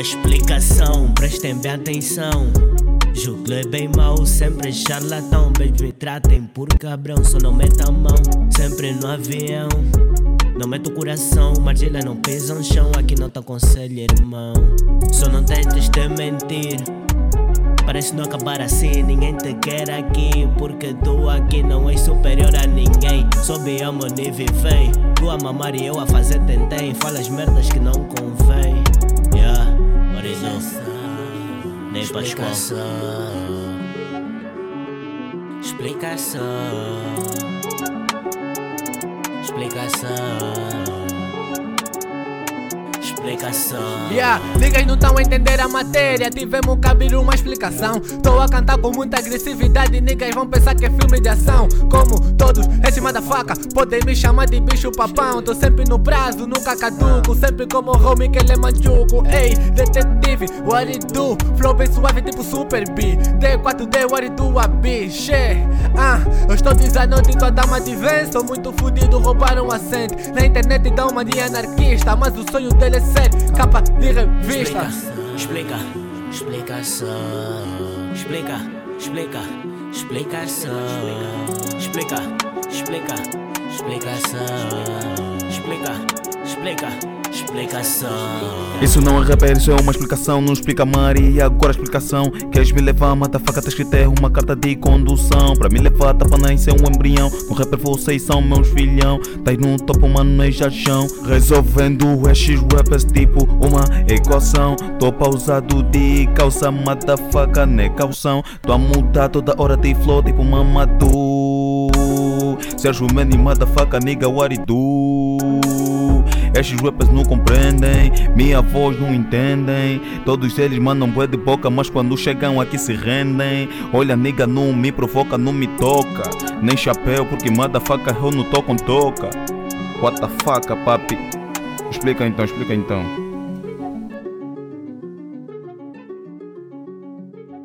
Explicação, prestem bem atenção. Julgo é bem mau, sempre charlatão. Beijos me tratem por cabrão, só não meta a mão. Sempre no avião. Não mete o coração, margilha não pesa no chão. Aqui não te aconselho, irmão. Só não tentes te mentir. Parece não acabar assim, ninguém te quer aqui. Porque tu aqui não és superior a ninguém. Sobe a nível e vem. Tu a mamar e eu a fazer tentem. Falas merdas que não convém. Explicação. Explicação. Explicação. Yeah, niggas não estão a entender a matéria, tivemos que abrir uma explicação. Tô a cantar com muita agressividade, niggas vão pensar que é filme de ação. Como todos, em cima da faca, podem me chamar de bicho papão. Tô sempre no prazo, nunca caduco, sempre como homie que ele é manchuco. Ei, detetive, what it do? Flow bem suave tipo Super B. D4D, what it do, a biche. Ah, eu estou desanoite, tua dama de vez. Sou muito fudido, roubaram a assento. Na internet dá uma de anarquista, mas o sonho dele é ser capa de revista. Explica, explicação. Explica, explica, explicação. Explica, explica, explicação. Explica, explica. Explicação. Isso não é rapper, isso é uma explicação. Não explica Maria, agora a explicação. Queres me levar, mata faca, tá escrito é uma carta de condução. Pra me levar, tá pra nascer um embrião. No rapper vocês são meus filhão. Tais no topo, mano, já chão. Resolvendo estes rappers tipo uma equação. Tô pausado de calça, mata faca, né calção. Tô a mudar toda hora de flow, tipo mamadou. Sérgio Manny, motherfucker, nigga, what it do? Estes rappers não compreendem, minha voz não entendem. Todos eles mandam bué de boca, mas quando chegam aqui se rendem. Olha, nigga, não me provoca, não me toca. Nem chapéu, porque motherfucker eu não tô com toca. What the fuck, papi? Explica então, explica então.